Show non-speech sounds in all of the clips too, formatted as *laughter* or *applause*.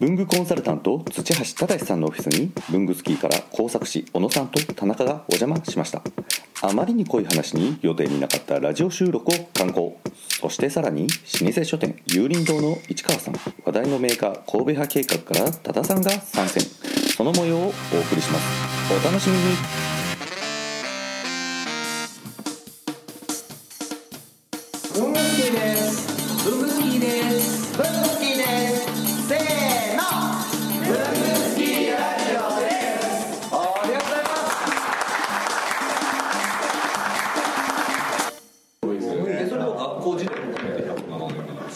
文具コンサルタント土橋忠さんのオフィスに文具スキーから工作士小野さんと田中がお邪魔しました。あまりに濃い話に予定になかったラジオ収録を敢行。そしてさらに老舗書店有林堂の市川さん。話題のメーカー神戸派計画から多田さんが参戦。その模様をお送りします。お楽しみに。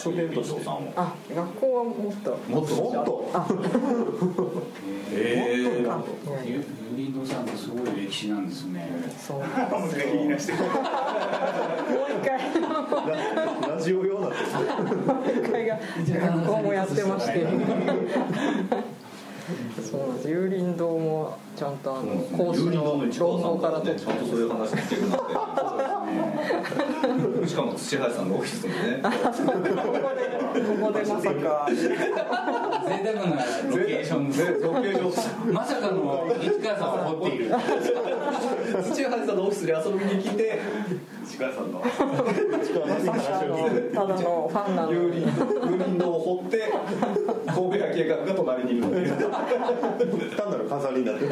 書店としてさんはあ学校はもっと。もっと？もっと？*laughs* ええいやいやユリンドさんってすごい歴史なんですね。そう。なんですよもう一回。ラジオ用なんですね。*laughs* もう一回が学校もやってまして。そうなんです有林堂もちゃんとあの講師の論語から取って。ちゃんとそういう話聞けるなんてしかも土橋さんのオフィスもね。ここでまさか。贅沢なロケーション。です。ロケーション。まさかの市川さんを掘っている。土橋さんのオフィスに遊びに来て市川さんの。まさかあのただのファンなの有に林有林堂を掘って神戸屋計画が隣にいる単なる飾りになって。る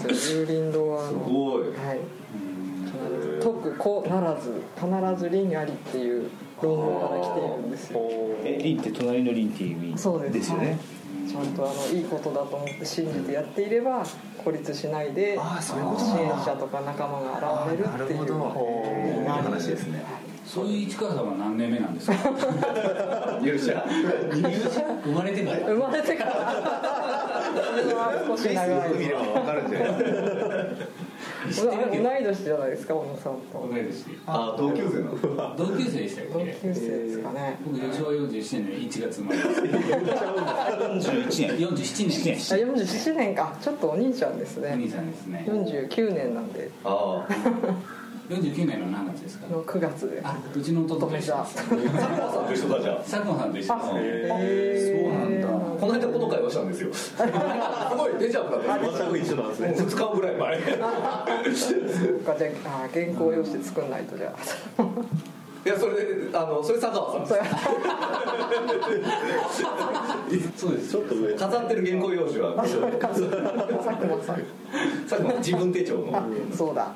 そうですよ有林堂はすごいはい特こならず必ず林ありっていう論語から来ているんですよえリンって隣のリンっていう意味そうですですよね。ちゃんとあのいいことだと思って信じてやっていれば孤立しないであーそういうこと支援者とか仲間が現れるっていうなるほどいい話ですね。そういう市川さんは何年目なんですか。勇者生まれてから。生まれてから少し長い見れば分かるんじゃないですか同い年じゃないですか小野さんと同い年で。あ同級生なの同級生でしたっ同け。級生ですかね僕昭和47年1月生まれ。41年47年。あ47年かちょっとお兄ちゃんですお兄ねさんですね。49年なんでああ49年の何月ですか？の9月で。あ、うちの弟と一緒です。佐久間さんと一緒だじゃん。佐久間さんと一緒です。へそうなんだ。この間この会話したんですよ。*laughs* すごいデジャブだった全く一緒なんですね2日ぐらい前。*laughs* そっかじゃああ原稿用紙作んないとじゃあいやそれであのそれ佐川さん *laughs* そうです。ちょっと上飾ってる原稿用紙は。*laughs* 佐久間自分手帳の。あそうだ。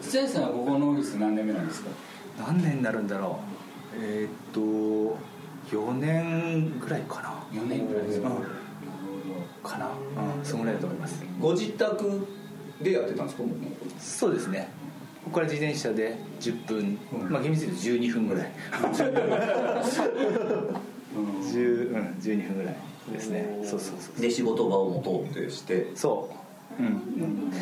土屋さんはここのオフィス何年目なんですか？何年になるんだろう。えーっと4年ぐらいかな。4年ぐらいですか？かな。うんそのぐらいだと思います。ご自宅でやってたんですか？そうですねここから自転車で10分、まあ厳密に言うと12分ぐらい。10、うん、12分ぐらいですね。そうそうそうで仕事場を持とうってして。そう、うん、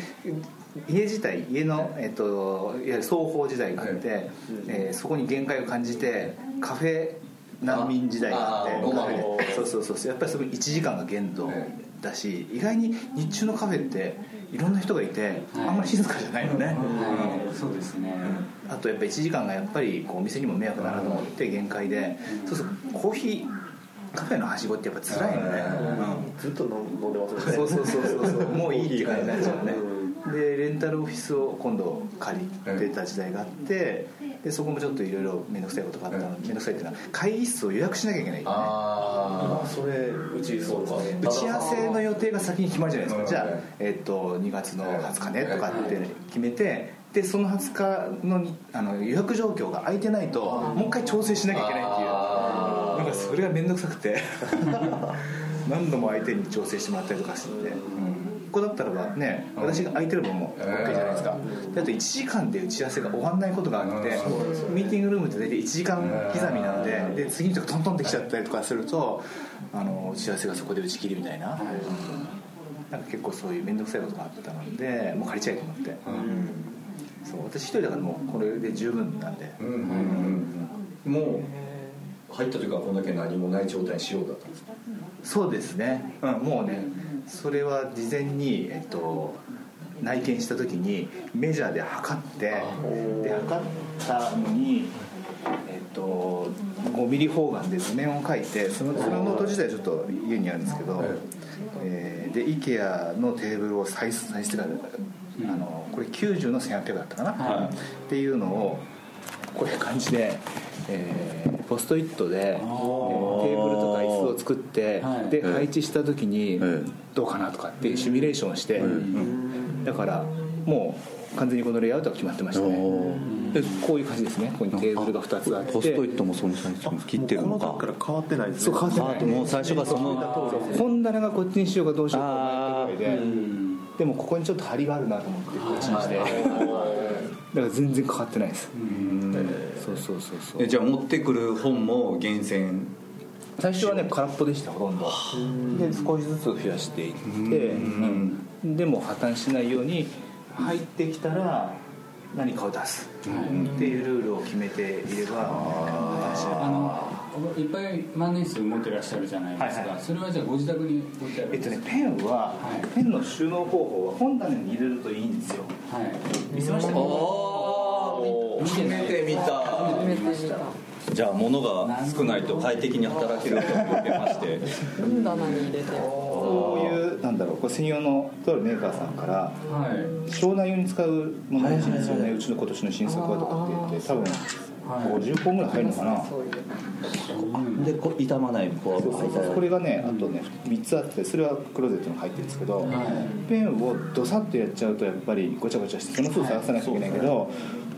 家自体家の、えっと、いわゆる双方時代があって、えーそこに限界を感じてカフェ難民時代があってそうそうそうそう。やっぱりそこ1時間が限度だし意外に日中のカフェっていろんな人がいて、はい。あんまり静かじゃないのね、はい、そうですね。うんあとやっぱり1時間がやっぱりこうお店にも迷惑だなと思って限界で、そうそうコーヒーカフェのはしごってやっぱ辛いのね、うん。ずっと飲んでますそうそうそうそうそう。もういいっていう感じになっちゃうねでレンタルオフィスを今度借りてた時代があってでそこもちょっといろいろ面倒くさいことがあったの。面倒くさいっていうのは会議室を予約しなきゃいけない、ね、ああそれうちそうか。打ち合わせの予定が先に決まるじゃないですか、うんじゃあ、えっと2月の20日ねとかって決めてでその20日のにあの予約状況が空いてないともう一回調整しなきゃいけないっていう。なんかそれが面倒くさくて。*laughs* 何度も相手に調整してもらったりとかして。て、ここばね私が空いてる分も OK じゃないですか。であと1時間で打ち合わせが終わんないことがあってミーティングルームって大体1時間刻みなのでで次の人がトントンってきちゃったりとかするとあの打ち合わせがそこで打ち切りみたいな、うんなんか結構そういう面倒くさいことがあったのでもう借りちゃえと思って、そう私一人だからもうこれで十分なんで、うんうんうん。もう入った時はこんだけ何もない状態にしようだったんですか？そうですね、うん、もうねそれは事前に、えっと、内見した時にメジャーで測ってで測ったのに、えっと、5 5ミリ方眼で図面を描いてそのそのノート自体ちょっと家にあるんですけど、えーで IKEA のテーブルをサイズサイズがあのこれ90の1800だったかな、っていうのをこういう感じで、えーポストイットで、えーテーブルとか椅子を作って、はい。で配置した時にえどうかなとかっていうシミュレーションをして、だからもう完全にこのレイアウトが決まってましたね。でこういう感じですね。ここにテーブルが2つあって。ポストイットもそのサイズに切ってるのかこの時から変わってないですそうね変わってない。もう最初からその本棚がこっちにしようかどうしようか迷ったぐらいででもここにちょっと張りがあるなと思ってこっちにしてだから全然変わってないです。そうそうそうそう。えじゃあ持ってくる本も厳選。最初はね空っぽでしたほとんど。で少しずつ増やしていって、うん。でも破綻しないように入ってきたら何かを出す。っていうルールを決めていればいっぱい万年筆持ってらっしゃるじゃないですか、はいはい。それはじゃあご自宅に置いてあるえっとねペンは、はい。ペンの収納方法は本棚に入れるといいんですよ。はい。見せました？初めて見た初めて見たじゃあ物が少ないと快適に働けると言ってまして。本棚に入れて。こういうなんだろうこれ専用のとあるメーカーさんからはい。商談用に使うものらしいんですよね。うちの今年の新作はとかって言って多分50本ぐらい入るのかな？そういう。でこう傷まないこうこれがねあとね3つあってそれはクローゼットに入ってるんですけどペンをドサッとやっちゃうとやっぱりごちゃごちゃしてその都度探さなきゃいけないけど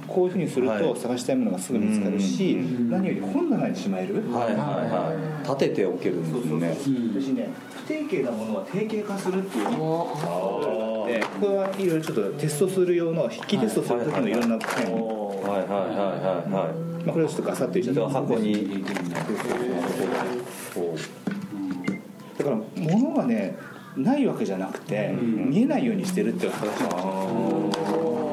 こういうふうにすると探したいものがすぐ見つかるし何より本棚にしまえる？はいはいはい立てておけるんですね。私ね不定型なものは定型化するっていうこれはいろいろちょっとテストする用の筆記テストする時のいろんなペンはいはいはいはいはまあこれをちょっとガサッと入れいちゃって箱に。だから物がねないわけじゃなくて、見えないようにしてるっていう話なんですよ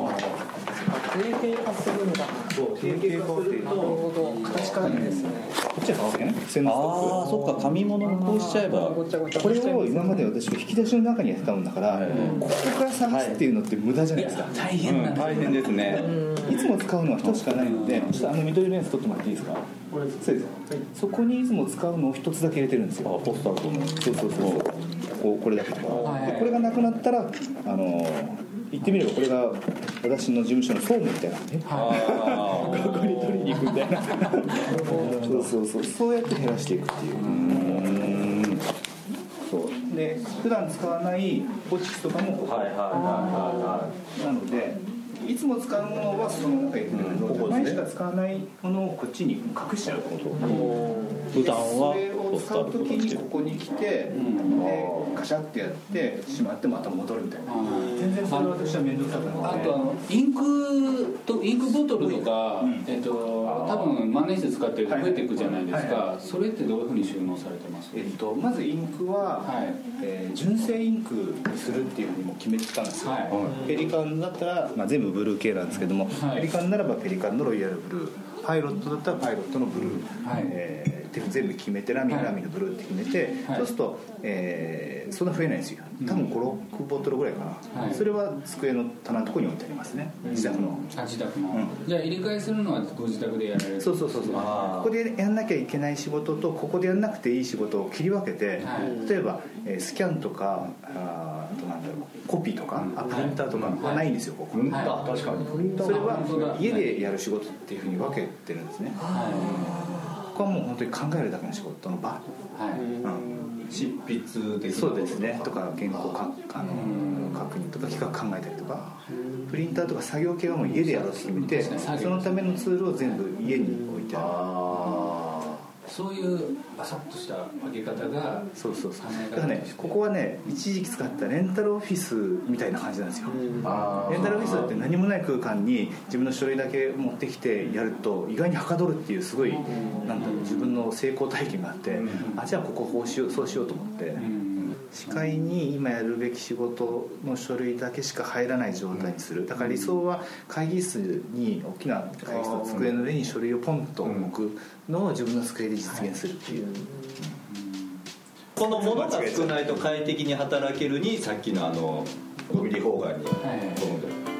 定型化するんだそう定型化するなるほど形変わるんですね。こっちはそうですね。ああそっか紙物をこうしちゃえば。これを今まで私は引き出しの中にやってたもんだから、ここから探すっていうのって無駄じゃないですか、大変な大変ですね。いつも使うのは一つしかないのでちょっとあの緑レンズ取ってもらっていいですか？そうです。そこにいつも使うのを一つだけ入れてるんですよ。ポスターとのそうそうそうこうこれだけとか、はい。でこれがなくなったらあの言ってみればこれが私の事務所の総務みたいなね。あここに取りに行くみたいな。*laughs* そうそうそう。そうやって減らしていくっていう。そう。で普段使わないポチキとかもここはいはいはいはなのでいつも使うものはその中に入れてるけど、たまにしか使わないものをこっちに隠しちゃうってこと普段はを使う時にここに来て、でカシャってやってしまってまた戻るみたいな。全然それは私は面倒くさくなあとあのインクとインクボトルとか、えっと多分万年筆使ってると増えていくじゃないですか、はそれってどういうふうに収納されてます？えっと、まずインクは、はい。えー純正インクにするっていうふうにも決めてたんですよ、はい。ペリカンだったら、まあ、全部ブルー系なんですけども、はい。ペリカンならばペリカンのロイヤルブルーパイロットだったらパイロットのブルー、はい。えーって全部決めてラミラミのブルーって決めて、はい。そうすると、えーそんな増えないんですよ。多分56ボトルぐらいかな、はい。それは机の棚のところに置いてありますね。自宅の、あ自宅の、うん。じゃあ入れ替えするのはご自宅でやられるそうそうそうそう。ここでやんなきゃいけない仕事とここでやんなくていい仕事を切り分けて、はい。例えば、えースキャンとかあとなんだろうコピーとか、あプリンターとかはないんですよここ、はい。確かに。それは家でやる仕事っていうふうに分けてるんですね、ここはもう本当に考えるだけの仕事の場、はい、うん、執筆的なそうですね。とか原稿かあの確認とか企画考えたりとか。プリンターとか作業系はもう家でやろうと決めてそのためのツールを全部家に置いてあるそういうバサッとした分け方がそうそうそう。だからねここはね一時期使ったレンタルオフィスみたいな感じなんですよ。レンタルオフィスって何もない空間に自分の書類だけ持ってきてやると意外にはかどるっていうすごいなんだろう自分の成功体験があってあじゃあこここうしようそうしようと思ってうん視界に今やるべき仕事の書類だけしか入らない状態にする。だから理想は会議室に大きな会議室の机の上に書類をポンと置くのを自分の机で実現するっていう。この物が少ないと快適に働けるにさっきのあの5ミリ方眼にこはい。の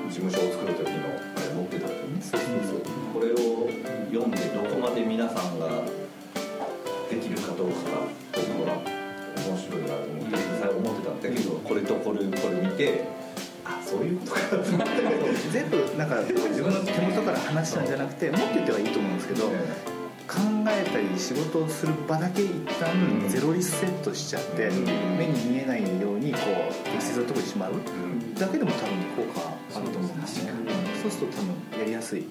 事務所を作る時のあれ持ってたんです。ねこれを読んでどこまで皆さんがけどこれとこれこれ見てあそういうことかってなって。全部なんか自分の手元から話したんじゃなくてもっと言ってはいいと思うんですけど考えたり仕事をする場だけ一旦ゼロリスセットしちゃって目に見えないようにこう適切なところにしまう。だけでも多分効果あると思うんですね。そうすると多分やりやすい。うん